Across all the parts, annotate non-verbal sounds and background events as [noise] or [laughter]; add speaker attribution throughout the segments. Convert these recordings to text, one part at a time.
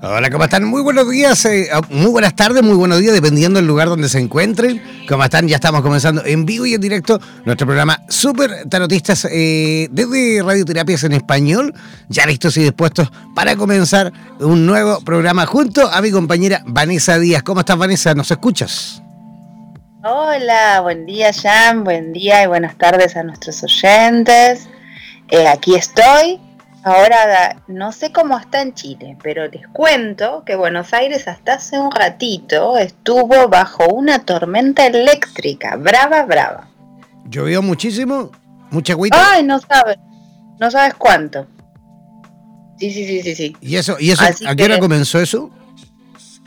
Speaker 1: Hola, ¿cómo están? Muy buenos días, eh, ah, muy buenas tardes, muy buenos días, dependiendo del lugar donde se encuentren. ¿Cómo están? Ya estamos comenzando en vivo y en directo nuestro programa Super Tarotistas eh, desde Radioterapias en Español, ya listos y dispuestos para comenzar un nuevo programa junto a mi compañera Vanessa Díaz. ¿Cómo estás, Vanessa? ¿Nos escuchas?
Speaker 2: Hola, buen día, Jan, buen día y buenas tardes a nuestros oyentes. Eh, aquí estoy Ahora no sé cómo está en Chile, pero les cuento que Buenos Aires hasta hace un ratito estuvo bajo una tormenta eléctrica, brava, brava.
Speaker 1: ¿Llovió muchísimo? ¿Mucha agüita?
Speaker 2: Ay, no sabes, no sabes cuánto. Sí, sí, sí, sí, sí.
Speaker 1: ¿Y eso, y eso a qué hora comenzó eso?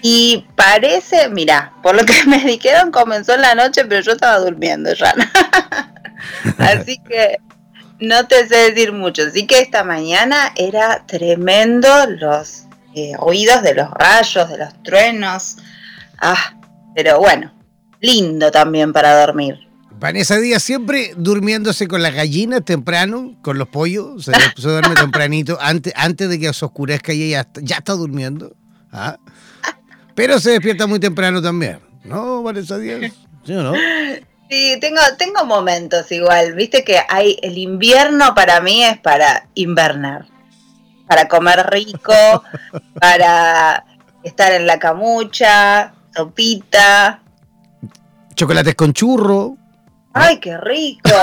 Speaker 2: Y parece, mira, por lo que [laughs] me dijeron comenzó en la noche, pero yo estaba durmiendo ya. [laughs] Así que no te sé decir mucho. Así que esta mañana era tremendo los eh, oídos de los rayos, de los truenos. Ah, pero bueno, lindo también para dormir.
Speaker 1: Vanessa Díaz siempre durmiéndose con las gallinas temprano, con los pollos, se, duerme tempranito, [laughs] antes, antes de que se oscurezca y ella ya está durmiendo. ¿ah? Pero se despierta muy temprano también, ¿no, Vanessa Díaz? ¿Sí o no? [laughs]
Speaker 2: Sí, tengo, tengo momentos igual. Viste que hay el invierno para mí es para invernar, para comer rico, [laughs] para estar en la camucha, sopita.
Speaker 1: Chocolates con churro.
Speaker 2: ¡Ay, qué rico! [laughs]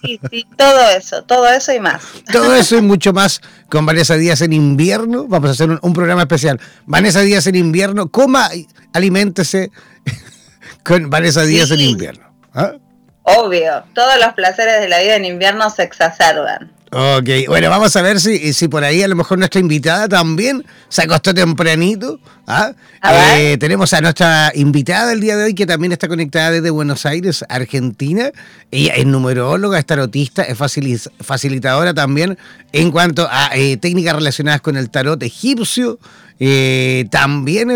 Speaker 2: Sí, sí, todo eso, todo eso y más.
Speaker 1: Todo eso y [laughs] mucho más con Vanessa Díaz en invierno. Vamos a hacer un, un programa especial. Vanessa Díaz en invierno, coma, aliméntese con Vanessa Díaz en invierno. ¿ah?
Speaker 2: Obvio, todos los placeres de la vida en invierno se exacerban.
Speaker 1: Ok, bueno, vamos a ver si, si por ahí a lo mejor nuestra invitada también se acostó tempranito. ¿ah? Eh, tenemos a nuestra invitada del día de hoy que también está conectada desde Buenos Aires, Argentina. Ella es numeróloga, es tarotista, es facilitadora también en cuanto a eh, técnicas relacionadas con el tarot egipcio. Eh, también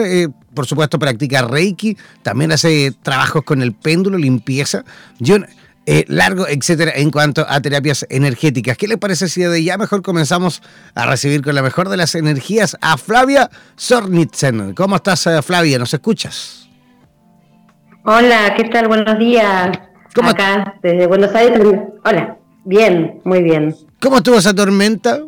Speaker 1: por supuesto, practica Reiki, también hace trabajos con el péndulo, limpieza, yo, eh, largo, etcétera, en cuanto a terapias energéticas. ¿Qué le parece si de ya mejor comenzamos a recibir con la mejor de las energías a Flavia Sornitzen? ¿Cómo estás, eh, Flavia? ¿Nos escuchas?
Speaker 3: Hola, ¿qué tal? Buenos días. ¿Cómo Acá, desde Buenos Aires. Hola, bien, muy bien.
Speaker 1: ¿Cómo estuvo esa tormenta?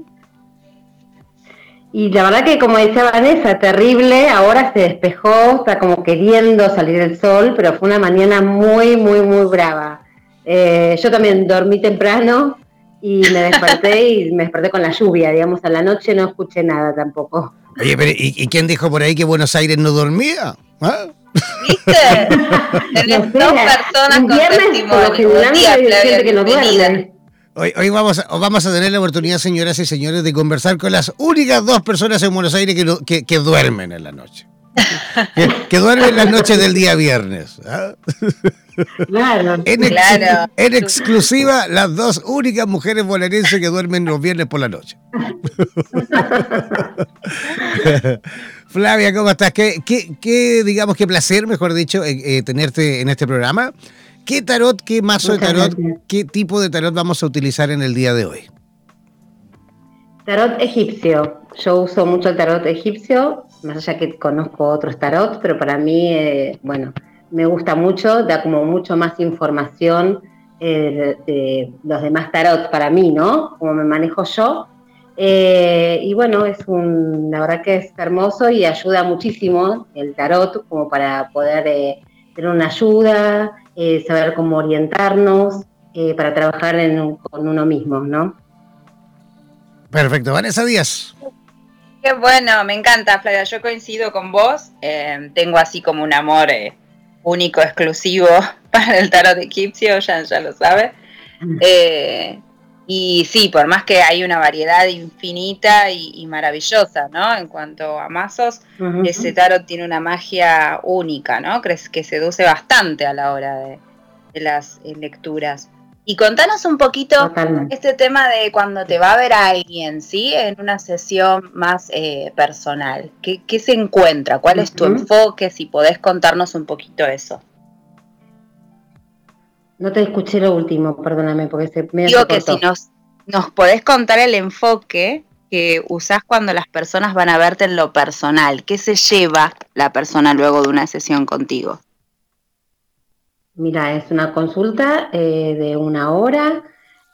Speaker 3: Y la verdad que, como decía Vanessa, terrible, ahora se despejó, está como queriendo salir el sol, pero fue una mañana muy, muy, muy brava. Eh, yo también dormí temprano y me desperté y me desperté con la lluvia, digamos, a la noche no escuché nada tampoco.
Speaker 1: Oye, pero ¿y, quién dijo por ahí que Buenos Aires no dormía? ¿Ah?
Speaker 2: ¿Viste? [laughs] Tenés dos personas con testimonio.
Speaker 3: que no duerme.
Speaker 1: Hoy, vamos, a, vamos a tener la oportunidad, señoras y señores, de conversar con las únicas dos personas en Buenos Aires que, que, duermen en la noche. [laughs] que, duermen las noches del día viernes. ¿ah? [laughs]
Speaker 3: Claro,
Speaker 1: en, exclusiva, las dos únicas mujeres bonaerenses que duermen los viernes por la noche. [laughs] Flavia, ¿cómo estás? ¿Qué, qué, digamos, qué placer, mejor dicho, eh, tenerte en este programa? ¿Qué tarot, qué mazo de tarot, qué tipo de tarot vamos a utilizar en el día de hoy?
Speaker 3: Tarot egipcio. Yo uso mucho el tarot egipcio, más allá que conozco otros tarot, pero para mí, eh, bueno, me gusta mucho, da como mucho más información eh, de, los demás tarot para mí, ¿no? Como me manejo yo. Eh, y bueno, es un, la verdad que es hermoso y ayuda muchísimo el tarot como para poder tener una ayuda, saber cómo orientarnos para trabajar con uno mismo, ¿no?
Speaker 1: Perfecto, Vanessa Díaz.
Speaker 2: Qué bueno, me encanta, Flavia. Yo coincido con vos. Eh, tengo así como un amor eh, único, exclusivo [laughs] para el tarot egipcio, ya, ya lo sabe. Eh, y sí, por más que hay una variedad infinita y, maravillosa, ¿no? En cuanto a mazos, ese tarot tiene una magia única, ¿no? Crees que seduce bastante a la hora de las lecturas. Y contanos un poquito este tema de cuando te va a ver alguien, ¿sí? En una sesión más eh, personal. ¿Qué, se encuentra? ¿Cuál es tu enfoque? Si podés contarnos un poquito eso.
Speaker 3: No te escuché lo último, perdóname, porque se
Speaker 2: me Digo que si nos, nos podés contar el enfoque que usás cuando las personas van a verte en lo personal. ¿Qué se lleva la persona luego de una sesión contigo?
Speaker 3: Mira, es una consulta eh, de una hora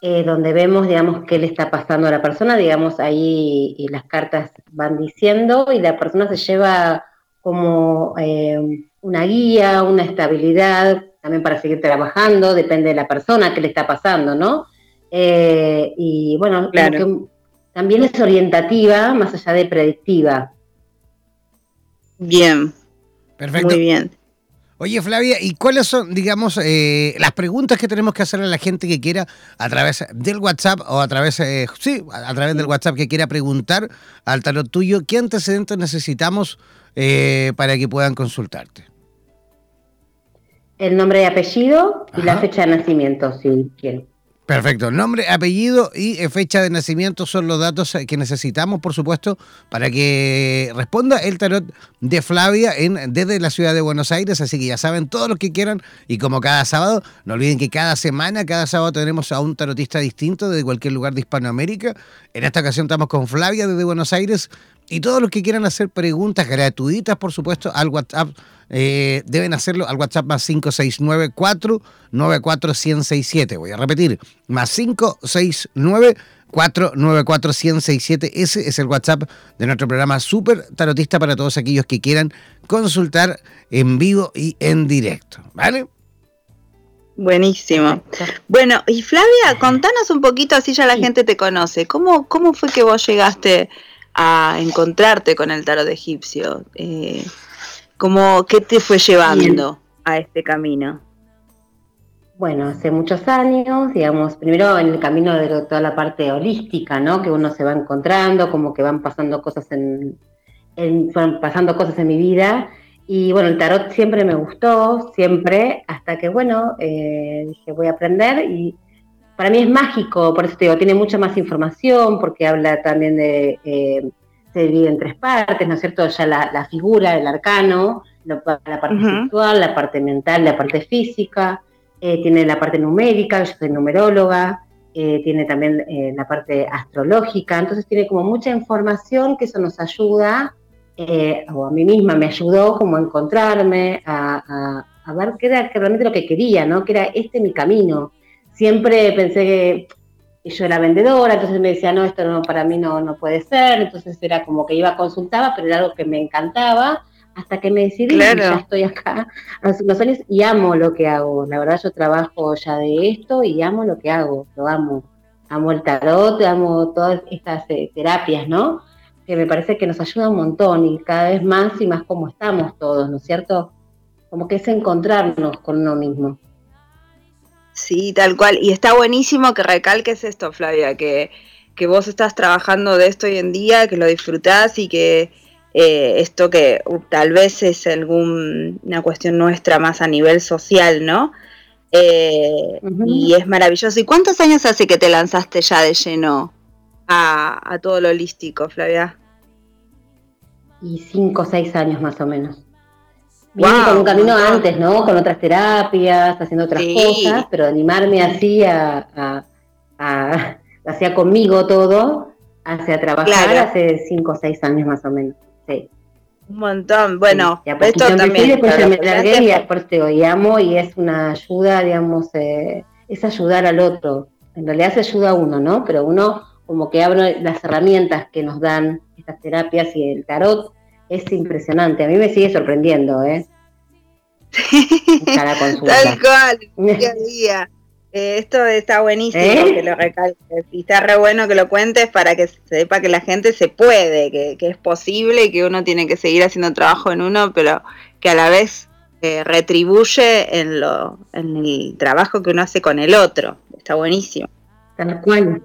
Speaker 3: eh, donde vemos, digamos, qué le está pasando a la persona, digamos, ahí y las cartas van diciendo y la persona se lleva como eh, una guía, una estabilidad, también para seguir trabajando, depende de la persona qué le está pasando, ¿no? y bueno, también es orientativa más allá de predictiva.
Speaker 2: Bien.
Speaker 1: Perfecto. Muy bien. Oye, Flavia, ¿y cuáles son, digamos, eh, las preguntas que tenemos que hacerle a la gente que quiera a través del WhatsApp o a través, eh, sí, a través del WhatsApp que quiera preguntar al tarot tuyo, qué antecedentes necesitamos eh, para que puedan consultarte?
Speaker 3: El nombre y apellido y la fecha de nacimiento, si quieren.
Speaker 1: Perfecto. Nombre, apellido y eh, fecha de nacimiento son los datos eh, que necesitamos, por supuesto, para que responda el tarot de Flavia en, desde la ciudad de Buenos Aires. Así que ya saben todo lo que quieran. Y como cada sábado, no olviden que cada semana, cada sábado tenemos a un tarotista distinto desde cualquier lugar de Hispanoamérica. En esta ocasión estamos con Flavia desde Buenos Aires. Y todos los que quieran hacer preguntas gratuitas, por supuesto, al WhatsApp, eh, deben hacerlo al WhatsApp más 5694 94 Voy a repetir, más 569 494 Ese es el WhatsApp de nuestro programa Super Tarotista para todos aquellos que quieran consultar en vivo y en directo. ¿Vale?
Speaker 2: Buenísimo. Bueno, y Flavia, contanos un poquito, así ya la gente te conoce. ¿Cómo, cómo fue que vos llegaste a encontrarte con el tarot egipcio? Eh, ¿cómo, ¿Qué te fue llevando a este camino?
Speaker 3: Bueno, hace muchos años, digamos, primero en el camino de toda la parte holística, ¿no? Que uno se va encontrando, como que van pasando cosas en, pasando cosas en mi vida. Y bueno, el tarot siempre me gustó, siempre, hasta que, bueno, eh, dije, voy a aprender y para mí es mágico, por eso te digo, tiene mucha más información, porque habla también de, eh, se divide en tres partes, ¿no es cierto? Ya la, figura, el arcano, la, parte sexual, la parte mental, la parte física, eh, tiene la parte numérica, yo soy numeróloga, eh, tiene también la parte astrológica, entonces tiene como mucha información que eso nos ayuda, o a mí misma me ayudó como a encontrarme, a, a ver qué era realmente lo que quería, ¿no? Que era este mi camino siempre pensé que yo era vendedora, entonces me decía, no, esto no, para mí no, no puede ser, entonces era como que iba, consultaba, pero era algo que me encantaba, hasta que me decidí, ya estoy acá hace unos años y amo lo que hago, la verdad yo trabajo ya de esto y amo lo que hago, lo amo, amo el tarot, amo todas estas eh, terapias, ¿no? Que me parece que nos ayuda un montón y cada vez más y más como estamos todos, ¿no es cierto? Como que es encontrarnos con uno mismo.
Speaker 2: Sí, tal cual. Y está buenísimo que recalques esto, Flavia, que, que vos estás trabajando de esto hoy en día, que lo disfrutás y que eh, esto que uh, tal vez es alguna cuestión nuestra más a nivel social, ¿no? Eh, y es maravilloso. ¿Y cuántos años hace que te lanzaste ya de lleno a, a todo lo holístico, Flavia?
Speaker 3: y cinco o seis años más o menos. Viene con un camino antes, ¿no? Con otras terapias, haciendo otras cosas, pero animarme así a, a, a, [laughs] hacía conmigo todo, hacia trabajar hace cinco o seis años más o menos. Sí.
Speaker 2: Un montón. Bueno,
Speaker 3: esto también. Después me largué y por te amo y es una ayuda, digamos, eh, es ayudar al otro. En realidad se ayuda a uno, ¿no? Pero uno como que abre las herramientas que nos dan estas terapias y el tarot es impresionante. A mí me sigue sorprendiendo, ¿eh?
Speaker 2: Cada. Tal cual, día [laughs] a día. Eh, esto está buenísimo ¿Eh? que lo recalques y está re bueno que lo cuentes para que sepa que la gente se puede, que, es posible y que uno tiene que seguir haciendo trabajo en uno, pero que a la vez eh, retribuye en, lo, en el trabajo que uno hace con el otro. Está buenísimo.
Speaker 3: Tal cual.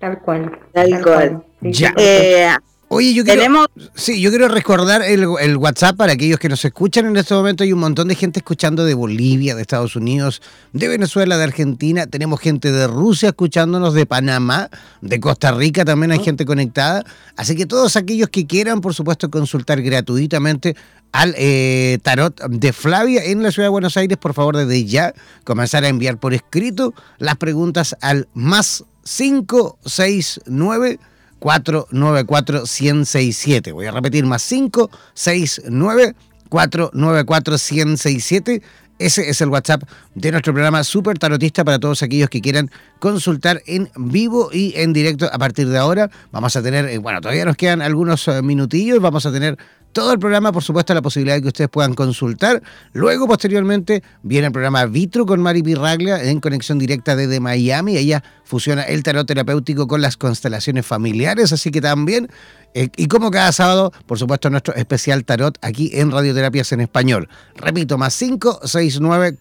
Speaker 3: Tal cual.
Speaker 2: Tal, cual.
Speaker 1: Ya. Oye, yo quiero, sí, yo quiero recordar el, WhatsApp para aquellos que nos escuchan en este momento. Hay un montón de gente escuchando de Bolivia, de Estados Unidos, de Venezuela, de Argentina. Tenemos gente de Rusia escuchándonos, de Panamá, de Costa Rica también hay oh. gente conectada. Así que todos aquellos que quieran, por supuesto, consultar gratuitamente al eh, tarot de Flavia en la ciudad de Buenos Aires, por favor, desde ya comenzar a enviar por escrito las preguntas al más 569 494-167. Voy a repetir, más 569 494 167 ese es el WhatsApp de nuestro programa Super Tarotista para todos aquellos que quieran consultar en vivo y en directo a partir de ahora. Vamos a tener, eh, bueno, todavía nos quedan algunos eh, minutillos, vamos a tener todo el programa, por supuesto, la posibilidad de que ustedes puedan consultar. Luego, posteriormente, viene el programa Vitro con Mari Pirraglia en conexión directa desde Miami. Ella fusiona el tarot terapéutico con las constelaciones familiares, así que también eh, y como cada sábado, por supuesto, nuestro especial tarot aquí en Radioterapias en Español. Repito, más 569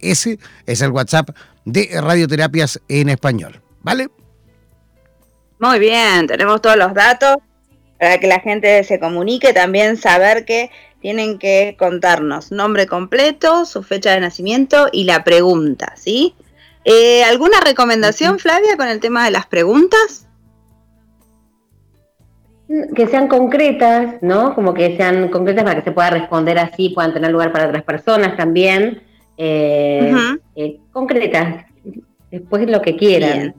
Speaker 1: Ese es el WhatsApp de Radioterapias en Español. ¿Vale?
Speaker 2: Muy bien, tenemos todos los datos para que la gente se comunique. También saber que tienen que contarnos nombre completo, su fecha de nacimiento y la pregunta, ¿sí? Eh, ¿Alguna recomendación, Flavia, con el tema de las preguntas?
Speaker 3: que sean concretas, ¿no? Como que sean concretas para que se pueda responder así, puedan tener lugar para otras personas también. Eh, eh, concretas, después lo que quieran.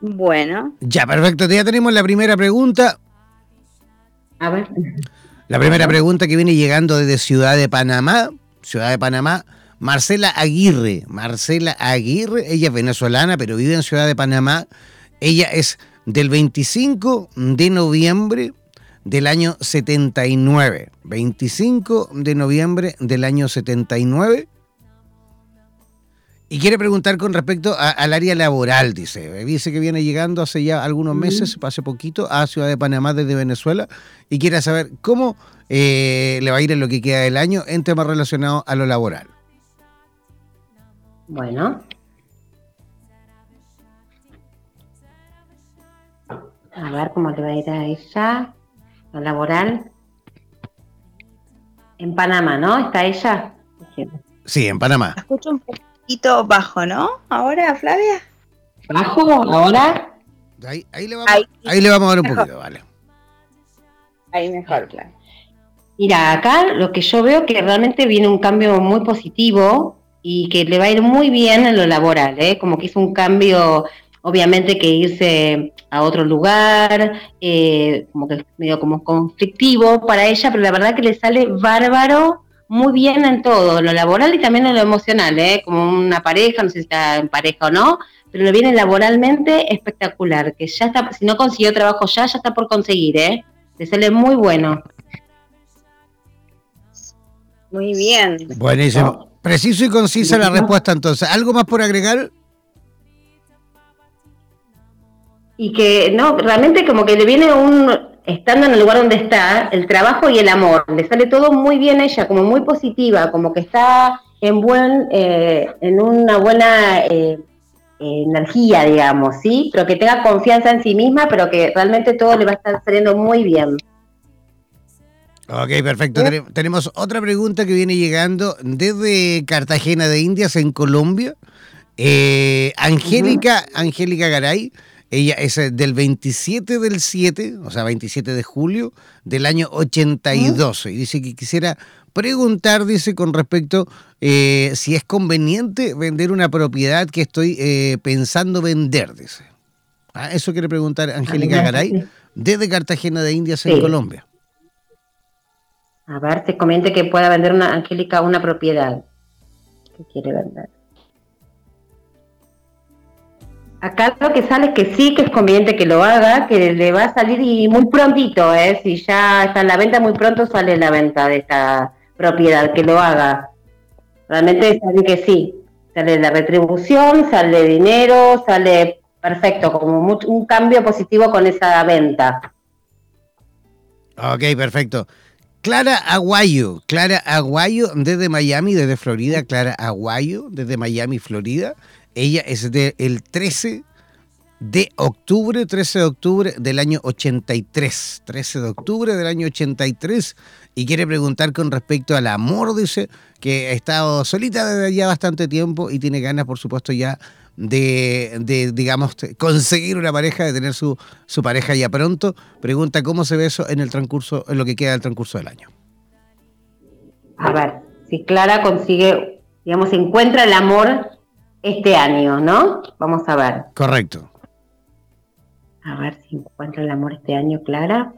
Speaker 2: Bueno.
Speaker 1: Ya, perfecto. Ya tenemos la primera pregunta.
Speaker 3: A ver.
Speaker 1: La primera pregunta que viene llegando desde Ciudad de Panamá. Ciudad de Panamá. Marcela Aguirre. Marcela Aguirre, ella es venezolana, pero vive en Ciudad de Panamá. Ella es del 25 de noviembre del año 79. 25 de noviembre del año 79. Y quiere preguntar con respecto al área laboral, dice. Dice que viene llegando hace ya algunos meses, hace poquito, a Ciudad de Panamá desde Venezuela y quiere saber cómo eh, le va a ir en lo que queda del año en temas relacionados a lo laboral.
Speaker 3: Bueno, A ver cómo le va a ir a ella, lo laboral. En Panamá, ¿no? ¿Está ella?
Speaker 1: Sí, en Panamá.
Speaker 2: Escucho un poquito bajo, ¿no? Ahora, Flavia.
Speaker 3: ¿Bajo? ¿Ahora?
Speaker 1: Ahí, ahí, le, vamos, ahí, le vamos a dar un poquito, vale.
Speaker 2: Ahí mejor, claro.
Speaker 3: Mira, acá lo que yo veo que realmente viene un cambio muy positivo y que le va a ir muy bien en lo laboral, ¿eh? Como que hizo un cambio obviamente que irse a otro lugar, eh, como que medio como conflictivo para ella, pero la verdad que le sale bárbaro, muy bien en todo, en lo laboral y también en lo emocional, ¿eh? como una pareja, no sé si está en pareja o no, pero le viene laboralmente espectacular, que ya está, si no consiguió trabajo ya, ya está por conseguir, ¿eh? le sale muy bueno.
Speaker 2: Muy bien.
Speaker 1: Buenísimo. Preciso y concisa la respuesta entonces. ¿Algo más por agregar?
Speaker 3: y que no, realmente como que le viene un, estando en el lugar donde está, el trabajo y el amor, le sale todo muy bien a ella, como muy positiva, como que está en buen, eh, en una buena eh, energía, digamos, ¿sí? Pero que tenga confianza en sí misma, pero que realmente todo le va a estar saliendo muy bien.
Speaker 1: Ok, perfecto. Tenemos otra pregunta que viene llegando desde Cartagena de Indias, en Colombia. Eh, Angélica, Angélica Garay Ella es eh, del 27 del 7, o sea, 27 de julio del año 82. Y dice que quisiera preguntar, dice, con respecto eh, si es conveniente vender una propiedad que estoy eh, pensando vender, dice. Ah, eso quiere preguntar Angélica Garay, desde Cartagena de Indias en Colombia.
Speaker 3: A ver, te comente que pueda vender una Angélica una propiedad que quiere vender. Acá lo que sale es que sí, que es conveniente que lo haga, que le va a salir y muy prontito, ¿eh? si ya está en la venta, muy pronto sale la venta de esta propiedad, que lo haga. Realmente sale que sí, sale la retribución, sale dinero, sale perfecto, como un cambio positivo con esa venta.
Speaker 1: Ok, perfecto. Clara Aguayo, Clara Aguayo desde Miami, desde Florida, Clara Aguayo desde Miami, Florida. Ella es del 13 de octubre, 13 de octubre del año 83. 13 de octubre del año 83. Y quiere preguntar con respecto al amor, dice, que ha estado solita desde ya bastante tiempo y tiene ganas, por supuesto, ya de, digamos, conseguir una pareja, de tener su, su pareja ya pronto. Pregunta cómo se ve eso en el transcurso, en lo que queda del transcurso del año.
Speaker 3: A ver, si Clara consigue, digamos, encuentra el amor este año, ¿no? Vamos a ver.
Speaker 1: Correcto.
Speaker 3: A ver si encuentra el amor este año, Clara.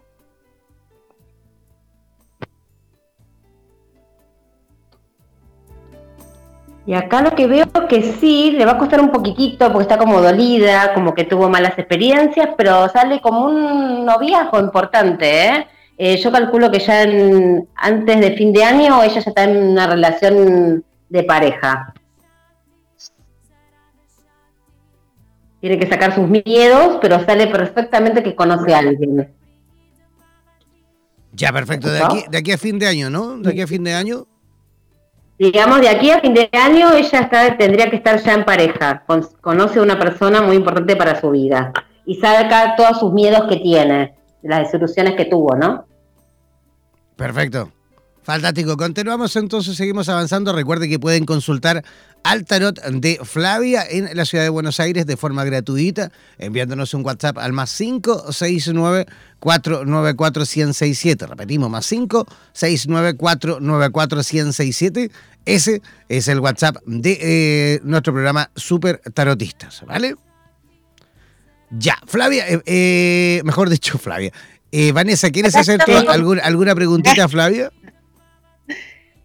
Speaker 3: Y acá lo que veo es que sí, le va a costar un poquitito porque está como dolida, como que tuvo malas experiencias, pero sale como un noviazgo importante, ¿eh? eh yo calculo que ya antes de fin de año ella ya está en una relación de pareja. Tiene que sacar sus miedos, pero sale perfectamente que conoce a alguien.
Speaker 1: Ya, perfecto. De aquí, de aquí a fin de año, ¿no? De aquí a fin de año.
Speaker 3: Digamos, de aquí a fin de año ella está, tendría que estar ya en pareja. conoce a una persona muy importante para su vida. Y saca todos sus miedos que tiene, las desilusiones que tuvo, ¿no?
Speaker 1: Perfecto. Fantástico. Continuamos entonces, seguimos avanzando. Recuerde que pueden consultar al tarot de Flavia en la ciudad de Buenos Aires de forma gratuita, enviándonos un WhatsApp al más 569 494 1067. Repetimos, más 569 494 1067. Ese es el WhatsApp de eh, nuestro programa Super Tarotistas, ¿vale? Ya, Flavia, eh, eh, mejor dicho, [laughs] Flavia. Vanessa, ¿quieres hacer alguna, alguna preguntita, Flavia?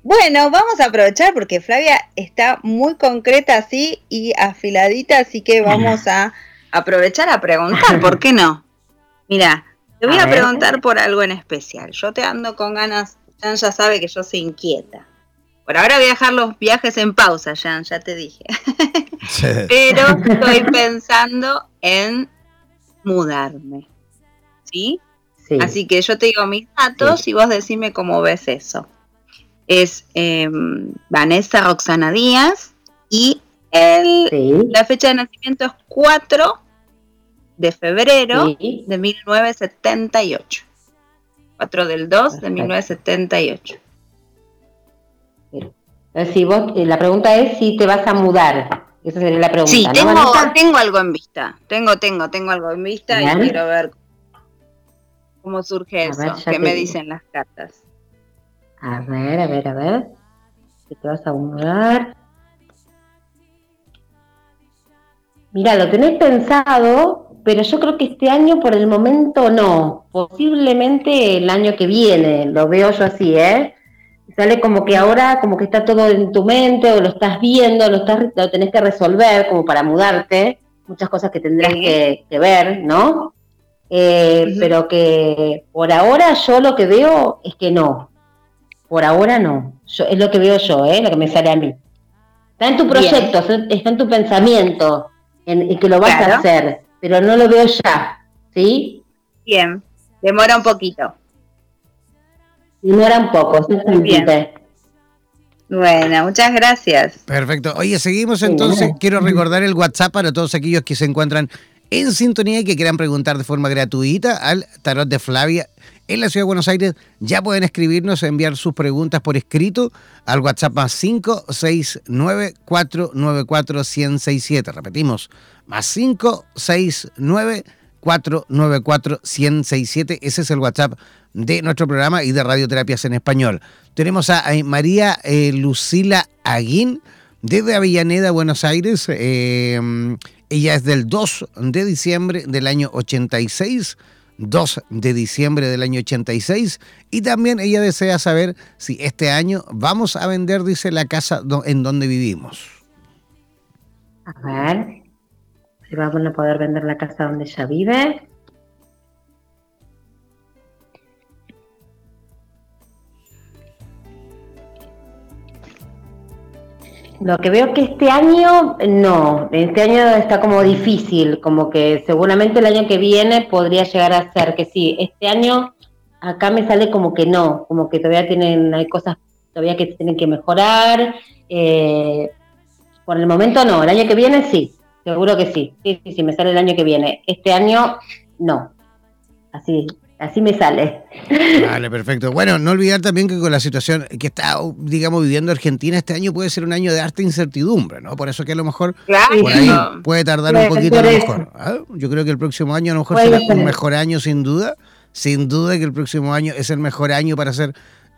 Speaker 2: Bueno, vamos a aprovechar porque Flavia está muy concreta así y afiladita, así que vamos a aprovechar a preguntar, ¿por qué no? Mira, te voy a, preguntar por algo en especial. Yo te ando con ganas, Jan ya sabe que yo soy inquieta. Por ahora voy a dejar los viajes en pausa, Jan, ya te dije. [laughs] [laughs] Pero estoy pensando en mudarme. ¿Sí? ¿Sí? Así que yo te digo mis datos y vos decime cómo ves eso es em, Vanessa Roxana Díaz y el, la fecha de nacimiento es 4 de febrero de 1978. 4 del 2 de 1978.
Speaker 3: Si vos, eh, la pregunta es si te vas a mudar. Esa sería la pregunta.
Speaker 2: Sí, tengo, tengo algo en vista. Tengo, tengo, tengo algo en vista y quiero ver cómo surge eso. ¿Qué me dicen las cartas?
Speaker 3: A ver, a ver, a ver. Si te vas a mudar. Mira, lo tenés pensado, pero yo creo que este año por el momento no. Posiblemente el año que viene, lo veo yo así, ¿eh? Sale como que ahora, como que está todo en tu mente, o lo estás viendo, lo, estás, lo tenés que resolver como para mudarte. Muchas cosas que tendrás que, ver, ¿no? Eh, pero que por ahora yo lo que veo es que no, por ahora no. es lo que veo yo, ¿eh? lo que me sale a mí. Está en tu proyecto, está en tu pensamiento, en, que lo vas a hacer, pero no lo veo ya. ¿Sí?
Speaker 2: Bien, demora un poquito.
Speaker 3: Demora un poco,
Speaker 2: Bien. Bueno, muchas gracias.
Speaker 1: Perfecto. Oye, seguimos entonces. Quiero recordar el WhatsApp para todos aquellos que se encuentran en sintonía y que quieran preguntar de forma gratuita al tarot de Flavia en la Ciudad de Buenos Aires, ya pueden escribirnos, enviar sus preguntas por escrito al WhatsApp más 569-494-1067. Repetimos, más 569-494-1067. Ese es el WhatsApp de nuestro programa y de Radioterapias en Español. Tenemos a, María eh, Lucila Aguín desde Avellaneda, Buenos Aires. Eh, ella es del 2 de diciembre del año 86. 2 de diciembre del año 86 y también ella desea saber si este año vamos a vender, dice, la casa en donde vivimos.
Speaker 3: A ver, si vamos a poder vender la casa donde ella vive. Lo que veo que este año no, este año está como difícil, como que seguramente el año que viene podría llegar a ser que sí, este año acá me sale como que no, como que todavía tienen, hay cosas todavía que tienen que mejorar. Eh, por el momento no, el año que viene sí, seguro que sí, sí, sí, sí, me sale el año que viene. Este año no, así, Así me sale.
Speaker 1: Vale, perfecto. Bueno, no olvidar también que con la situación que está, digamos, viviendo Argentina, este año puede ser un año de harta incertidumbre, ¿no? Por eso que a lo mejor por ahí puede tardar un poquito a lo mejor. ¿ah? Yo creo que el próximo año a lo mejor será un mejor año sin duda. Sin duda que el próximo año es el mejor año para hacer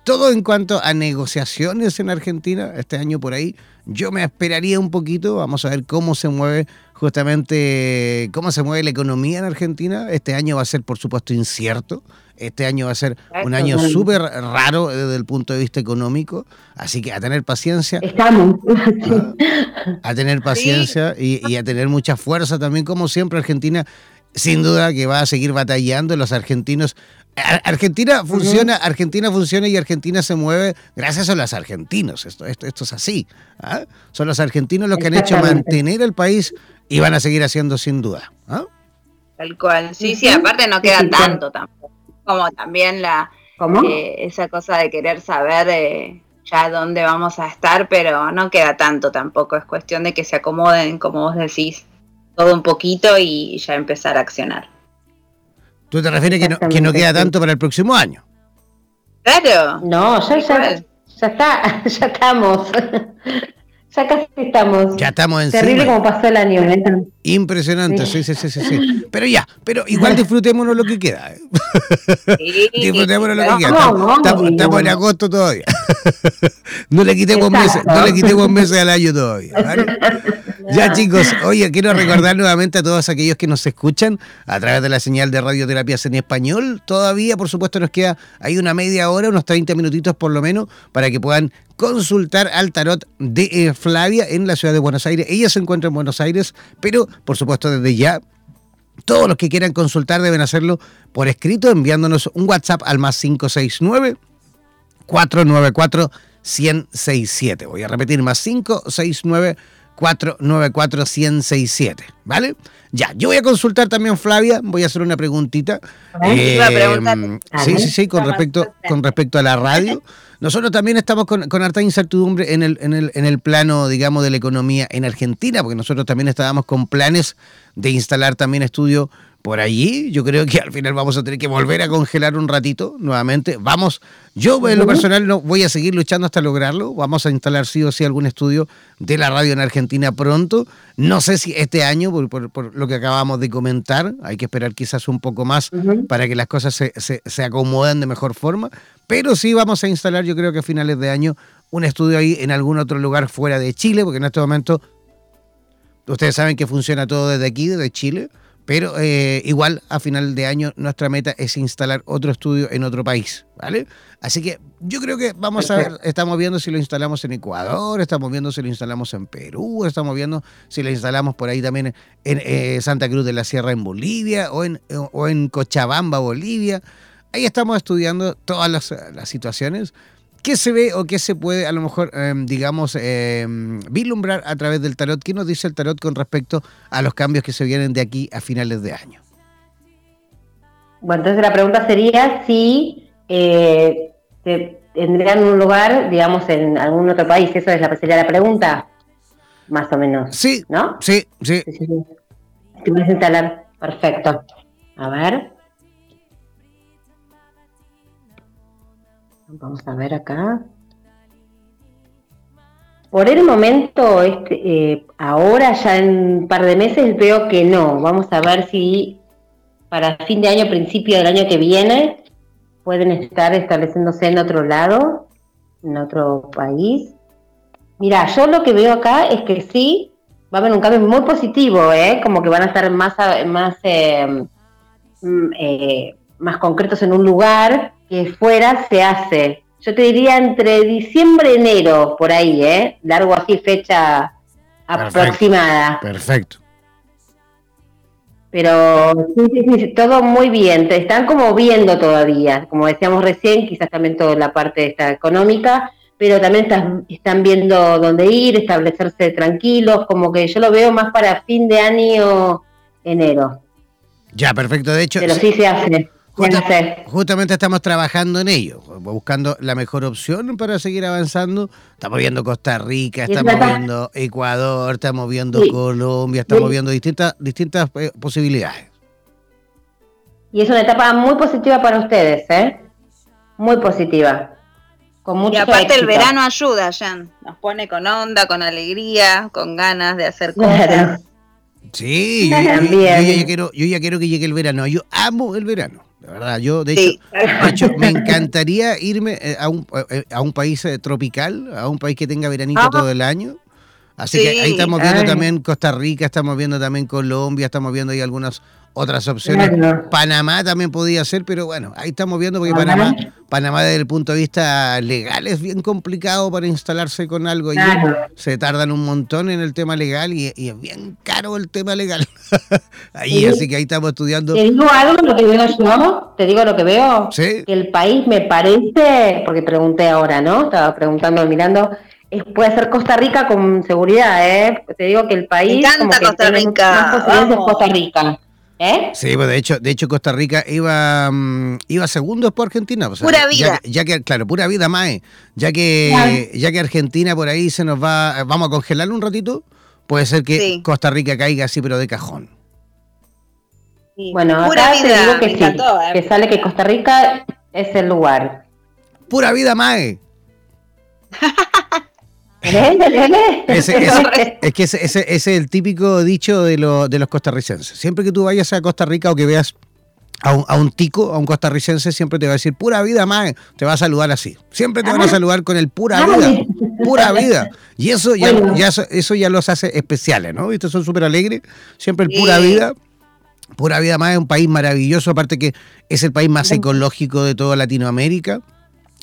Speaker 1: todo en cuanto a negociaciones en Argentina. Este año por ahí yo me esperaría un poquito. Vamos a ver cómo se mueve justamente cómo se mueve la economía en Argentina. Este año va a ser, por supuesto, incierto. Este año va a ser un año súper raro desde el punto de vista económico. Así que a tener paciencia.
Speaker 3: Estamos. [laughs]
Speaker 1: A, tener paciencia y, a tener mucha fuerza también, como siempre, Argentina. Sin duda que va a seguir batallando. Los argentinos Argentina funciona, Argentina funciona y Argentina se mueve gracias a los argentinos. Esto, esto, esto es así. ¿ah? Son los argentinos los que han hecho mantener el país y van a seguir haciendo sin duda. ¿ah?
Speaker 2: Tal cual. Sí, sí, aparte no queda tanto tampoco. Como también la eh, esa cosa de querer saber eh, ya dónde vamos a estar, pero no queda tanto tampoco. Es cuestión de que se acomoden, como vos decís, todo un poquito y ya empezar a accionar.
Speaker 1: ¿Tú te refieres que no, que no queda tanto para el próximo año?
Speaker 2: Claro.
Speaker 3: No, ya, ya, ya está, [laughs] ya estamos. [laughs] Ya casi estamos.
Speaker 1: Ya estamos
Speaker 3: encima. Terrible como pasó el año. ¿eh?
Speaker 1: Impresionante, sí. sí, sí, sí, Pero ya, pero igual [laughs] disfrutémonos lo que queda. ¿eh? disfrutémonos lo que queda. estamos, en agosto todavía. no le quitemos meses, no le quitemos meses al año todavía. Ya chicos, oye, quiero [laughs] recordar nuevamente a todos aquellos que nos escuchan a través de la señal de radioterapias en español. Todavía, por supuesto, nos queda ahí una media hora, unos 30 minutitos por lo menos, para que puedan consultar al tarot de eh, Flavia en la ciudad de Buenos Aires. Ella se encuentra en Buenos Aires, pero por supuesto desde ya todos los que quieran consultar deben hacerlo por escrito enviándonos un WhatsApp al más 569 494 1067. Voy a repetir más 569 494 1067, ¿vale? Ya, yo voy a consultar también Flavia, voy a hacer una preguntita. Eh, sí, sí, sí, con respecto, con respecto a la radio. [laughs] Nosotros también estamos con, con harta incertidumbre en el, en, el, en el plano, digamos, de la economía en Argentina, porque nosotros también estábamos con planes de instalar también estudio por allí. Yo creo que al final vamos a tener que volver a congelar un ratito nuevamente. Vamos, yo en lo personal no voy a seguir luchando hasta lograrlo. Vamos a instalar sí o sí algún estudio de la radio en Argentina pronto. No sé si este año, por, lo que acabamos de comentar, hay que esperar quizás un poco más para que las cosas se, se, se acomoden de mejor forma. Pero sí vamos a instalar, yo creo que a finales de año, un estudio ahí en algún otro lugar fuera de Chile, porque en este momento ustedes saben que funciona todo desde aquí, desde Chile. Pero eh, igual a final de año nuestra meta es instalar otro estudio en otro país, ¿vale? Así que yo creo que vamos a ver, estamos viendo si lo instalamos en Ecuador, estamos viendo si lo instalamos en Perú, estamos viendo si lo instalamos por ahí también en eh, Santa Cruz de la Sierra en Bolivia o en, o en Cochabamba, Bolivia. Ahí estamos estudiando todas las, las situaciones ¿Qué se ve o qué se puede, a lo mejor, em, digamos, em, vislumbrar a través del tarot? ¿Qué nos dice el tarot con respecto a los cambios que se vienen de aquí a finales de año?
Speaker 3: Bueno, entonces la pregunta sería si eh, tendrían un lugar, digamos, en algún otro país. Eso es la, sería la pregunta, más o menos.
Speaker 1: Sí, ¿no? Sí, sí. sí,
Speaker 3: sí, instalar. Perfecto. A ver. Vamos a ver acá. Por el momento, este, eh, ahora ya en un par de meses veo que no. Vamos a ver si para fin de año, principio del año que viene, pueden estar estableciéndose en otro lado, en otro país. Mira, yo lo que veo acá es que sí, va a haber un cambio muy positivo, ¿eh? como que van a estar más, más, eh, mm, eh, más concretos en un lugar que fuera se hace yo te diría entre diciembre y enero, por ahí, ¿eh? Largo así, fecha aproximada.
Speaker 1: Perfecto.
Speaker 3: Pero sí, sí, sí, todo muy bien. Te están como viendo todavía, como decíamos recién, quizás también toda la parte esta económica, pero también están, están viendo dónde ir, establecerse tranquilos, como que yo lo veo más para fin de año, enero.
Speaker 1: Ya, perfecto. De hecho,
Speaker 3: pero sí se hace
Speaker 1: justamente estamos trabajando en ello, buscando la mejor opción para seguir avanzando. Estamos viendo Costa Rica, estamos viendo Ecuador, estamos viendo Colombia, estamos viendo distintas, distintas eh, posibilidades.
Speaker 3: Y es una etapa muy positiva para ustedes, ¿eh? Muy positiva.
Speaker 2: Con mucho y aparte el verano ayuda, Jan. Nos pone con onda, con alegría, con ganas de hacer cosas.
Speaker 1: Sí, yo, ya [laughs] quiero, yo ya quiero que llegue el verano. Yo amo el verano. De verdad, yo de, hecho, [laughs] me encantaría irme eh, a un, eh, a un país eh, tropical, a un país que tenga veranito todo el año. Así que ahí estamos viendo también Costa Rica, estamos viendo también Colombia, estamos viendo ahí algunas otras opciones. Panamá también podía ser, pero bueno, ahí estamos viendo porque Panamá, Panamá desde el punto de vista legal es bien complicado para instalarse con algo. Y se tardan un montón en el tema legal y, es bien caro el tema legal. [laughs] ahí, así que ahí estamos estudiando.
Speaker 3: Te digo algo, lo que veo yo, te digo lo que veo, que el país me parece, porque pregunté ahora, ¿no? Estaba preguntando, mirando puede ser Costa Rica con seguridad, ¿eh? Te digo que el país.
Speaker 2: Me encanta Costa Rica.
Speaker 3: Más Costa Rica. ¿Eh?
Speaker 1: Sí, pues de hecho, de hecho Costa Rica iba mm, iba segundo por Argentina.
Speaker 2: pura vida.
Speaker 1: Ya, que, claro, pura vida, Mae. Ya que, ya que Argentina por ahí se nos va, vamos a congelar un ratito, puede ser que Costa Rica caiga así, pero de cajón.
Speaker 3: Bueno, pura acá vida. te digo que sí, ¿eh? que sale que Costa Rica es el lugar.
Speaker 1: Pura vida, Mae. [laughs] es que ese, es el típico dicho de, de los costarricenses. Siempre que tú vayas a Costa Rica o que veas a un, a un, tico, a un costarricense, siempre te va a decir pura vida, más Te va a saludar así. Siempre te van a ah. saludar con el pura vida. Pura vida. Y eso ya, eso ya los hace especiales, ¿no? Estos son súper alegres. Siempre el pura vida. Pura vida más es un país maravilloso, aparte que es el país más ecológico de toda Latinoamérica.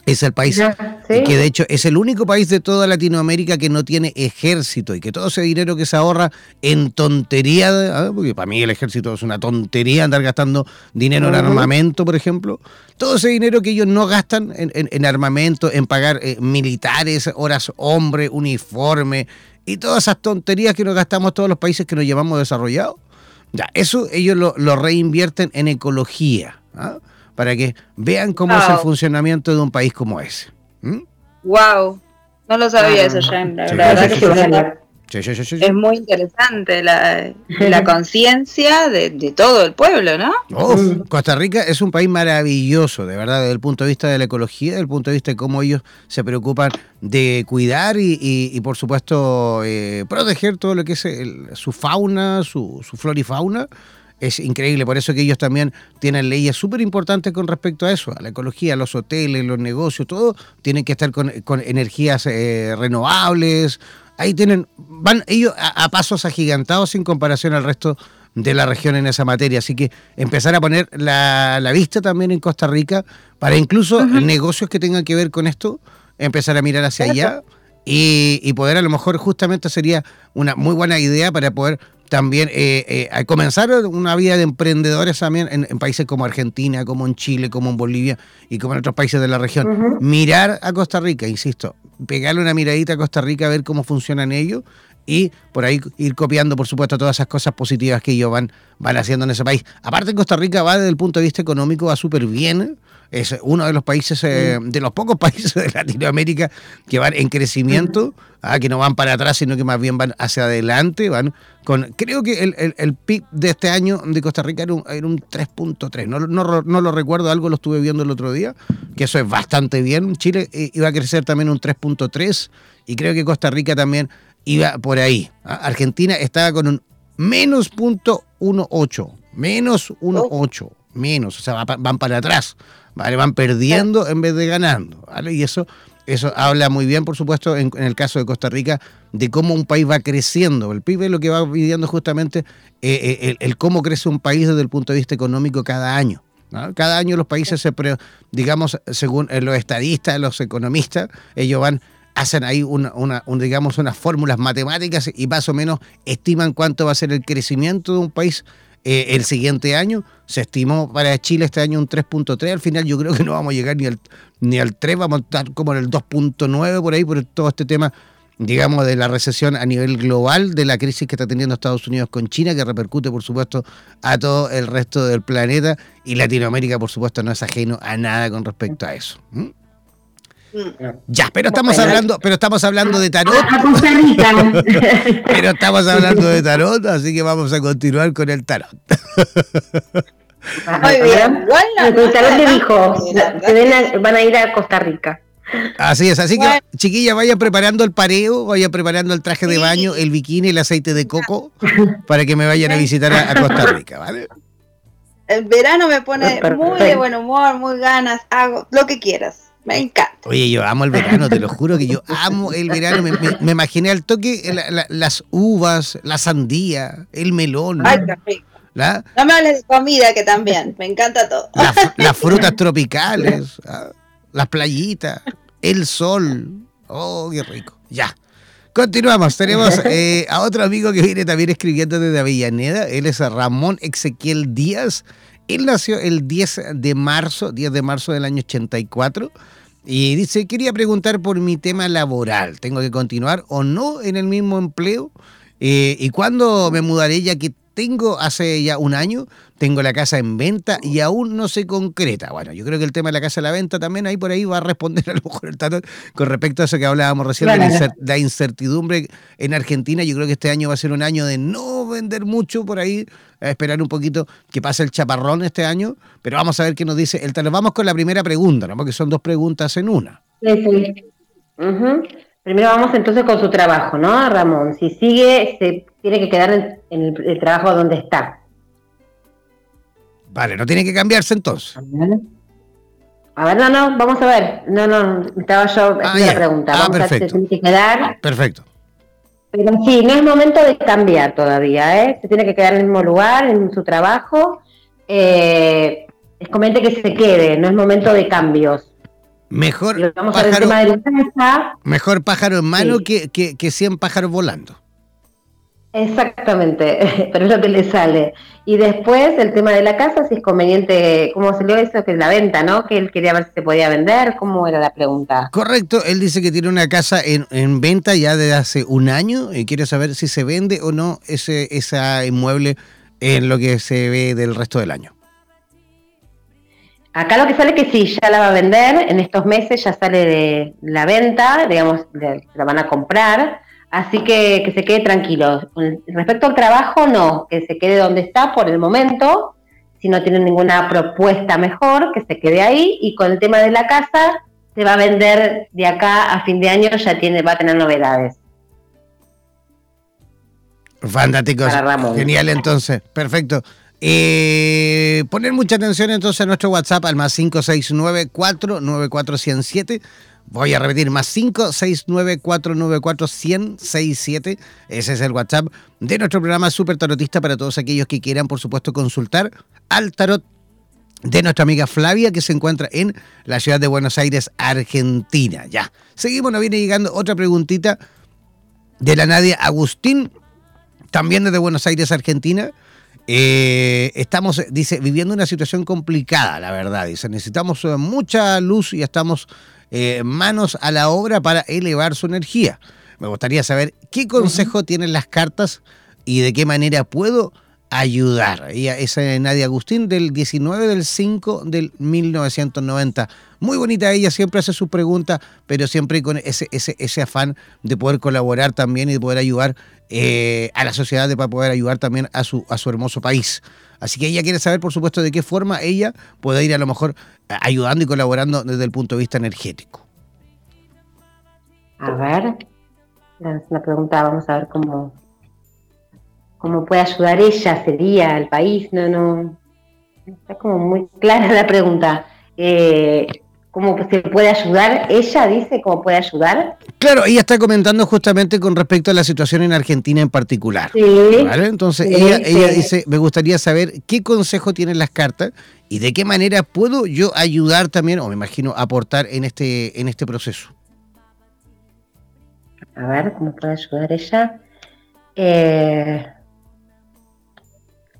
Speaker 1: Es el país que de hecho es el único país de toda Latinoamérica que no tiene ejército y que todo ese dinero que se ahorra en tontería, ¿ah? porque para mí el ejército es una tontería andar gastando dinero en armamento, por ejemplo, todo ese dinero que ellos no gastan en, armamento, en pagar eh, militares, horas hombre, uniforme y todas esas tonterías que nos gastamos todos los países que nos llevamos desarrollados, ya, eso ellos lo, lo reinvierten en ecología. ¿ah? Para que vean cómo es el funcionamiento de un país como ese.
Speaker 2: Wow, no lo sabía eso, Jen. La, verdad que es muy interesante la, [laughs] conciencia de, todo el pueblo, ¿no?
Speaker 1: Costa Rica es un país maravilloso, de verdad, desde el punto de vista de la ecología, desde el punto de vista de cómo ellos se preocupan de cuidar y, por supuesto, eh, proteger todo lo que es su fauna, su, su flora y fauna es increíble, por eso que ellos también tienen leyes súper importantes con respecto a eso, a la ecología, los hoteles, los negocios, todo, tienen que estar con, energías eh, renovables. Ahí tienen, van ellos a, pasos agigantados en comparación al resto de la región en esa materia. Así que empezar a poner la, vista también en Costa Rica para incluso negocios que tengan que ver con esto, empezar a mirar hacia allá. Y, y, poder a lo mejor justamente sería una muy buena idea para poder también eh, eh, comenzar una vida de emprendedores también en, países como Argentina, como en Chile, como en Bolivia y como en otros países de la región. Mirar a Costa Rica, insisto, pegarle una miradita a Costa Rica ver cómo funcionan ellos y por ahí ir copiando, por supuesto, todas esas cosas positivas que ellos van, van haciendo en ese país. Aparte, Costa Rica va desde el punto de vista económico, va súper bien. Es uno de los países, eh, de los pocos [laughs] países de Latinoamérica que van en crecimiento. Ah, que no van para atrás, sino que más bien van hacia adelante, van con, creo que el, el, PIB de este año de Costa Rica era un, era un 3.3, no, no, no, lo recuerdo, algo lo estuve viendo el otro día, que eso es bastante bien, Chile eh, iba a crecer también un 3.3 y creo que Costa Rica también iba por ahí. ¿ah? Argentina estaba con un menos punto 1.8, menos 1.8, menos, o sea, van para atrás, ¿vale? van perdiendo en vez de ganando, ¿vale? y eso eso habla muy bien, por supuesto, en, el caso de Costa Rica, de cómo un país va creciendo. El PIB es lo que va viviendo justamente eh, eh, el, cómo crece un país desde el punto de vista económico cada año. Cada año los países se, digamos, según eh, los estadistas, los economistas, ellos van hacen ahí una, digamos, unas fórmulas matemáticas y más o menos estiman cuánto va a ser el crecimiento de un país eh, el siguiente año. Se estimó para Chile este año un 3.3. Al final yo creo que no vamos a llegar ni al, ni al 3, vamos a estar como en el 2.9 por ahí, por todo este tema, digamos, de la recesión a nivel global, de la crisis que está teniendo Estados Unidos con China, que repercute, por supuesto, a todo el resto del planeta. Y Latinoamérica, por supuesto, no es ajeno a nada con respecto a eso. Ya, pero estamos hablando, pero estamos hablando de tarot. [laughs] pero estamos hablando de tarot, así que vamos a continuar con el tarot.
Speaker 3: Muy bien. el tarot le dijo, van a ir a Costa Rica.
Speaker 1: Así es, así que chiquilla, vaya preparando el pareo, vaya preparando el traje de baño, el bikini, el aceite de coco, [laughs] para que me vayan a visitar a, Costa Rica, ¿vale?
Speaker 2: El verano me pone muy de buen humor, muy ganas, hago lo que quieras. Me encanta.
Speaker 1: Oye, yo amo el verano, te lo juro que yo amo el verano. Me, imaginé al toque las uvas, la sandía, el melón.
Speaker 2: Ay, qué rico. No me hables de comida, que también, me encanta todo. [laughs]
Speaker 1: las frutas tropicales, ¿ah? las playitas, el sol. Oh, qué rico. Ya. Continuamos. Tenemos [laughs] eh, a otro amigo que viene también escribiendo desde Avellaneda. Él es Ramón Ezequiel Díaz. Él nació el 10 de marzo, 10 de marzo del año 84. Y dice, quería preguntar por mi tema laboral. ¿Tengo que continuar o no en el mismo empleo? Eh, ¿Y cuándo me mudaré ya que tengo hace ya un año, tengo la casa en venta y aún no se concreta. Bueno, yo creo que el tema de la casa en la venta también ahí por ahí va a responder [laughs] a lo mejor el Tato con respecto a eso que hablábamos recién de la incertidumbre en Argentina. Yo creo que este año va a ser un año de no vender mucho por ahí, a esperar un poquito que pase el chaparrón este año, pero vamos a ver qué nos dice el Tato. Vamos con la primera pregunta, ¿no? porque son dos preguntas en una. Sí, sí.
Speaker 3: Primero vamos entonces con su trabajo, ¿no, Ramón? Si sigue, se tiene que quedar en, el, trabajo donde está.
Speaker 1: Vale, no tiene que cambiarse entonces.
Speaker 3: A ver, no, no, vamos a ver. No, no, estaba yo ah, la pregunta. Ah, vamos perfecto. a ver, se tiene que quedar.
Speaker 1: Perfecto.
Speaker 3: Pero sí, no es momento de cambiar todavía, ¿eh? Se tiene que quedar en el mismo lugar, en su trabajo. Eh, es conveniente que se quede, no es momento de cambios.
Speaker 1: Mejor pájaro, mejor pájaro en mano que, que, que 100 pájaros volando.
Speaker 3: Exactamente, [laughs] pero es lo que le sale. Y después el tema de la casa, si es conveniente, ¿cómo salió eso? Que es la venta, ¿no? Que él quería ver si se podía vender, ¿cómo era la pregunta?
Speaker 1: Correcto, él dice que tiene una casa en, en venta ya desde hace un año y quiere saber si se vende o no ese, ese inmueble en lo que se ve del resto del año.
Speaker 3: Acá lo que sale es que sí, ya la va a vender, en estos meses ya sale de la venta, digamos, la van a comprar, así que que se quede tranquilo. Respecto al trabajo, no, que se quede donde está por el momento, si no tiene ninguna propuesta mejor, que se quede ahí, y con el tema de la casa, se va a vender de acá a fin de año, ya tiene, va a tener novedades.
Speaker 1: Fantástico. Genial entonces, perfecto. Eh, poner mucha atención entonces a nuestro WhatsApp al más 569-494-107. Voy a repetir, más 569-494-167. Ese es el WhatsApp de nuestro programa Super Tarotista para todos aquellos que quieran, por supuesto, consultar al tarot de nuestra amiga Flavia, que se encuentra en la ciudad de Buenos Aires, Argentina. Ya, seguimos, nos viene llegando otra preguntita de la Nadia Agustín, también desde Buenos Aires, Argentina. Eh, estamos, dice, viviendo una situación complicada, la verdad. Dice, necesitamos eh, mucha luz y estamos eh, manos a la obra para elevar su energía. Me gustaría saber qué consejo tienen las cartas y de qué manera puedo ayudar. Ella es Nadia Agustín del 19 del 5 del 1990. Muy bonita ella, siempre hace sus preguntas, pero siempre con ese, ese, ese afán de poder colaborar también y de poder ayudar eh, a la sociedad, de poder ayudar también a su, a su hermoso país. Así que ella quiere saber, por supuesto, de qué forma ella puede ir a lo mejor ayudando y colaborando desde el punto de vista energético.
Speaker 3: A ver, la pregunta, vamos a ver cómo, cómo puede ayudar ella, sería el país, no, no, está como muy clara la pregunta. Eh, ¿Cómo se puede ayudar? Ella dice cómo puede ayudar.
Speaker 1: Claro, ella está comentando justamente con respecto a la situación en Argentina en particular. Sí, Entonces ella, ella dice, me gustaría saber qué consejo tienen las cartas y de qué manera puedo yo ayudar también, o me imagino aportar en este, en este proceso.
Speaker 3: A ver, ¿cómo puede ayudar ella? Eh,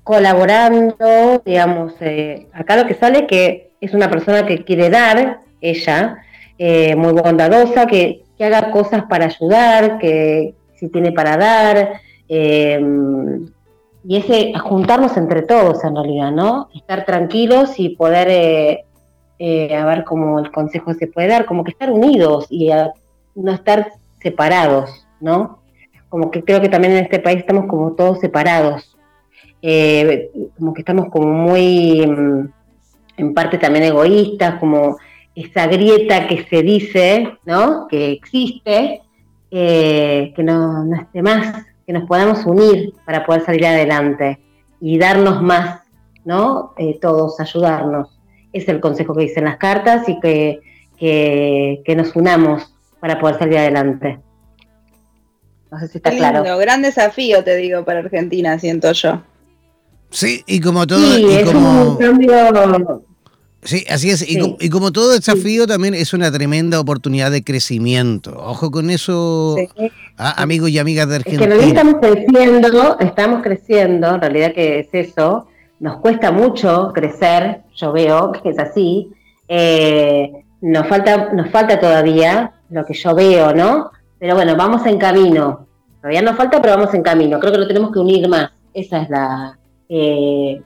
Speaker 3: colaborando, digamos, eh, acá lo que sale que es una persona que quiere dar, ella, eh, muy bondadosa, que, haga cosas para ayudar, que si tiene para dar, eh, y ese juntarnos entre todos en realidad, ¿no? Estar tranquilos y poder, a ver cómo el consejo se puede dar, como que estar unidos y no estar separados, ¿no? Como que creo que también en este país estamos como todos separados eh, como que estamos como muy, mm, en parte también egoístas, como esa grieta que se dice, ¿no? Que existe, eh, que no, esté más, que nos podamos unir para poder salir adelante y darnos más, ¿no? Eh, todos, ayudarnos. Es el consejo que dicen las cartas y que, que, nos unamos para poder salir adelante.
Speaker 2: No sé si está claro. Gran desafío, te digo, para Argentina, siento yo.
Speaker 1: Sí, y como todo. Sí, y como... Sí, así es. Y, como, todo desafío también es una tremenda oportunidad de crecimiento. Ojo con eso, ah, amigos y amigas de Argentina.
Speaker 3: Es que estamos creciendo, estamos creciendo, en realidad que es eso. Nos cuesta mucho crecer, yo veo que es así. Eh, nos, falta, nos falta todavía lo que yo veo, ¿no? Pero bueno, vamos en camino. Todavía nos falta, pero vamos en camino. Creo que lo tenemos que unir más. Esa es la, eh,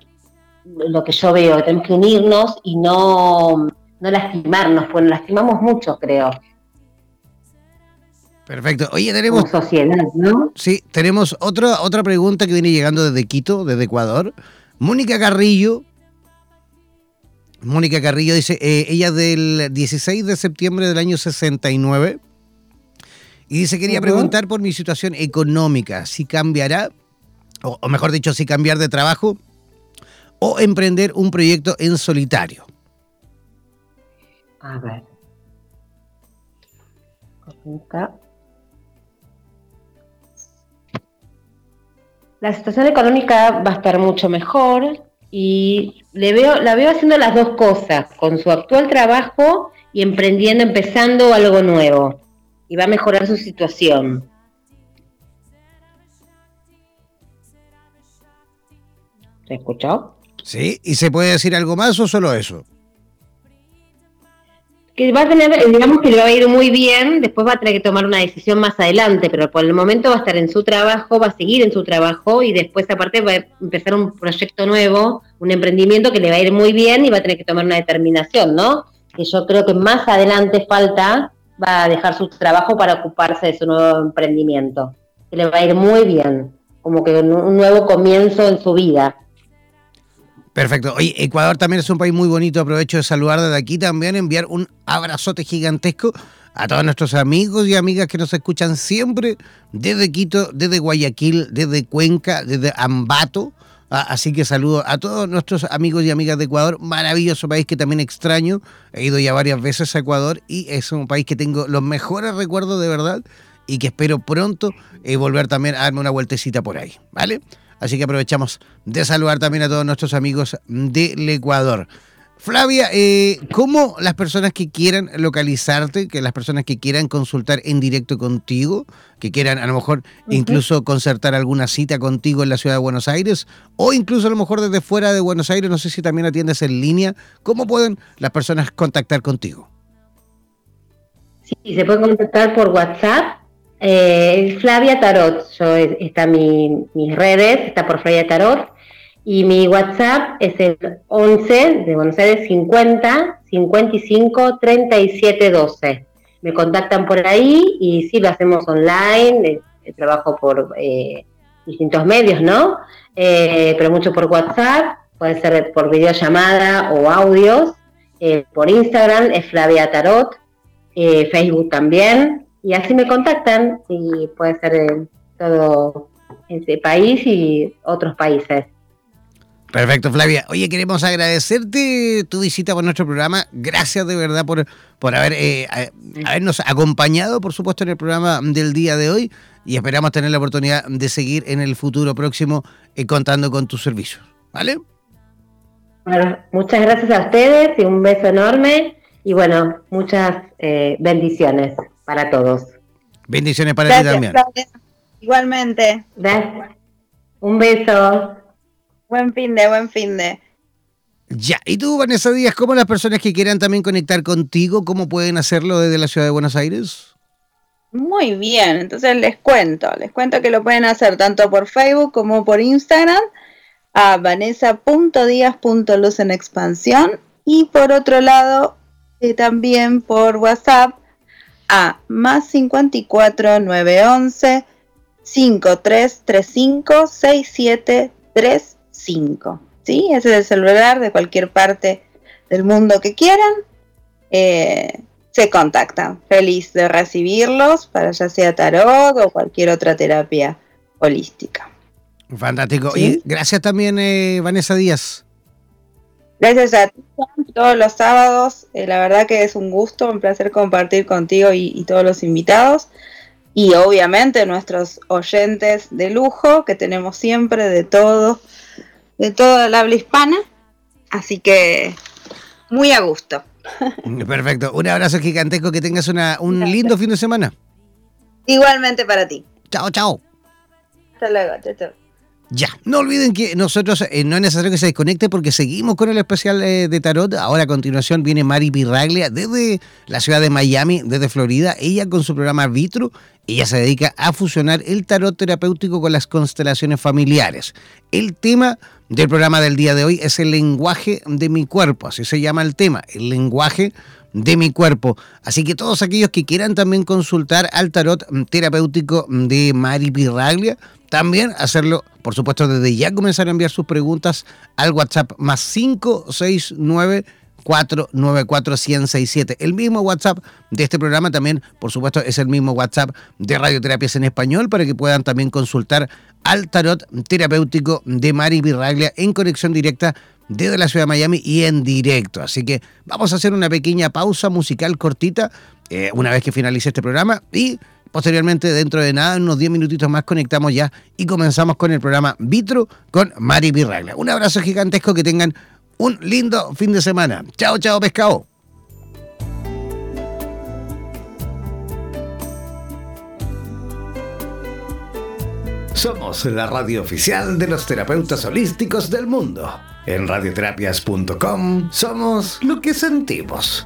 Speaker 3: lo que yo veo, tenemos que unirnos y no, no lastimarnos, pues nos lastimamos mucho, creo.
Speaker 1: Perfecto. Oye, tenemos.
Speaker 3: sociedad, ¿no?
Speaker 1: Sí, tenemos otra, otra pregunta que viene llegando desde Quito, desde Ecuador. Mónica Carrillo. Mónica Carrillo dice, eh, ella del 16 de septiembre del año 69. Y dice, quería preguntar por mi situación económica, si cambiará o, mejor dicho, si cambiar de trabajo o emprender un proyecto en solitario.
Speaker 3: A ver. La situación económica va a estar mucho mejor y le veo, la veo haciendo las dos cosas, con su actual trabajo y emprendiendo, empezando algo nuevo. Y va a mejorar su situación. ¿Se escuchó?
Speaker 1: Sí, ¿y se puede decir algo más o solo eso?
Speaker 3: Que va a tener, digamos que le va a ir muy bien, después va a tener que tomar una decisión más adelante, pero por el momento va a estar en su trabajo, va a seguir en su trabajo y después aparte va a empezar un proyecto nuevo, un emprendimiento que le va a ir muy bien y va a tener que tomar una determinación, ¿no? Que yo creo que más adelante falta, va a dejar su trabajo para ocuparse de su nuevo emprendimiento, que le va a ir muy bien, como que un nuevo comienzo en su vida.
Speaker 1: Perfecto. Oye, Ecuador también es un país muy bonito. Aprovecho de saludar desde aquí también, enviar un abrazote gigantesco a todos nuestros amigos y amigas que nos escuchan siempre desde Quito, desde Guayaquil, desde Cuenca, desde Ambato. Ah, así que saludo a todos nuestros amigos y amigas de Ecuador. Maravilloso país que también extraño. He ido ya varias veces a Ecuador y es un país que tengo los mejores recuerdos de verdad y que espero pronto eh, volver también a darme una vueltecita por ahí. ¿Vale? Así que aprovechamos de saludar también a todos nuestros amigos del Ecuador. Flavia, eh, ¿cómo las personas que quieran localizarte, que las personas que quieran consultar en directo contigo, que quieran a lo mejor incluso concertar alguna cita contigo en la ciudad de Buenos Aires, o incluso a lo mejor desde fuera de Buenos Aires, no sé si también atiendes en línea, ¿cómo pueden las personas contactar contigo?
Speaker 3: Sí, se pueden contactar por WhatsApp eh, Flavia Tarot, yo está mi, mis redes, está por Flavia Tarot. Y mi WhatsApp es el 11 de Buenos Aires 50 55 37 12. Me contactan por ahí y sí, lo hacemos online, eh, trabajo por eh, distintos medios, ¿no? Eh, pero mucho por WhatsApp, puede ser por videollamada o audios. por Instagram es Flavia Tarot, Facebook también, y así me contactan y puede ser en todo este país y otros países.
Speaker 1: Perfecto, Flavia. Oye, queremos agradecerte tu visita por nuestro programa. Gracias de verdad por, por haber, eh, habernos acompañado, por supuesto, en el programa del día de hoy y esperamos tener la oportunidad de seguir en el futuro próximo eh, contando con tus servicios. ¿Vale?
Speaker 3: Bueno, muchas gracias a ustedes y un beso enorme y bueno, muchas eh, bendiciones para todos.
Speaker 1: Bendiciones para ti también.
Speaker 2: Igualmente.
Speaker 3: Gracias. Un beso.
Speaker 2: Buen fin de, buen fin de.
Speaker 1: Ya, y tú, Vanessa Díaz, ¿cómo las personas que quieran también conectar contigo, cómo pueden hacerlo desde la ciudad de Buenos Aires?
Speaker 2: Muy bien, entonces les cuento, les cuento que lo pueden hacer tanto por Facebook como por Instagram a vanessa.díaz.luz en expansión y por otro lado eh, también por WhatsApp a más 54 911 5335 6735. ¿Sí? Ese es el celular de cualquier parte del mundo que quieran. Eh, se contactan. Feliz de recibirlos para ya sea tarot o cualquier otra terapia holística.
Speaker 1: Fantástico. Y gracias también, eh, Vanessa Díaz.
Speaker 2: Gracias a ti, todos los sábados. Eh, la verdad que es un gusto, un placer compartir contigo y, todos los invitados. Y obviamente nuestros oyentes de lujo que tenemos siempre de todo, de toda el habla hispana. Así que muy a gusto. [laughs]
Speaker 1: Perfecto. Un abrazo gigantesco, que tengas una, un lindo fin de semana.
Speaker 2: Igualmente para ti.
Speaker 1: Chao, chao.
Speaker 2: Hasta luego, chao, chao.
Speaker 1: Ya, no olviden que nosotros eh, no es necesario que se desconecte porque seguimos con el especial eh, de tarot. Ahora a continuación viene Mari Pirraglia desde la ciudad de Miami, desde Florida. Ella con su programa Vitro, ella se dedica a fusionar el tarot terapéutico con las constelaciones familiares. El tema del programa del día de hoy es el lenguaje de mi cuerpo, así se llama el tema, el lenguaje de mi cuerpo. Así que todos aquellos que quieran también consultar al tarot terapéutico de Mari Pirraglia, también hacerlo, por supuesto, desde ya comenzar a enviar sus preguntas al WhatsApp más 569 494 1067 El mismo WhatsApp de este programa también, por supuesto, es el mismo WhatsApp de Radioterapias en Español para que puedan también consultar al tarot terapéutico de Mari Virraglia en conexión directa desde la ciudad de Miami y en directo. Así que vamos a hacer una pequeña pausa musical cortita eh, una vez que finalice este programa y posteriormente dentro de nada, unos 10 minutitos más conectamos ya y comenzamos con el programa Vitro con Mari Virraglia. Un abrazo gigantesco, que tengan un lindo fin de semana. Chao, chao, pescado. Somos la radio oficial de los terapeutas holísticos del mundo. En radioterapias.com somos lo que sentimos.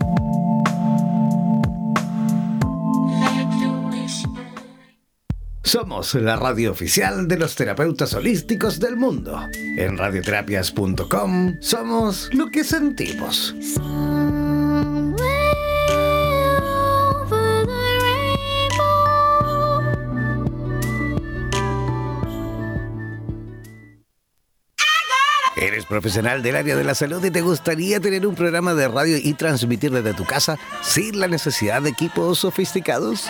Speaker 1: Somos la radio oficial de los terapeutas holísticos del mundo. En radioterapias.com somos lo que sentimos. ¿Eres profesional del área de la salud y te gustaría tener un programa de radio y transmitir desde tu casa sin la necesidad de equipos sofisticados?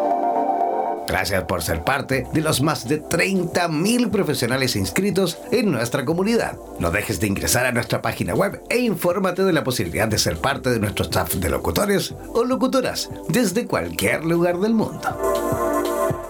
Speaker 1: Gracias por ser parte de los más de 30.000 profesionales inscritos en nuestra comunidad. No dejes de ingresar a nuestra página web e infórmate de la posibilidad de ser parte de nuestro staff de locutores o locutoras desde cualquier lugar del mundo.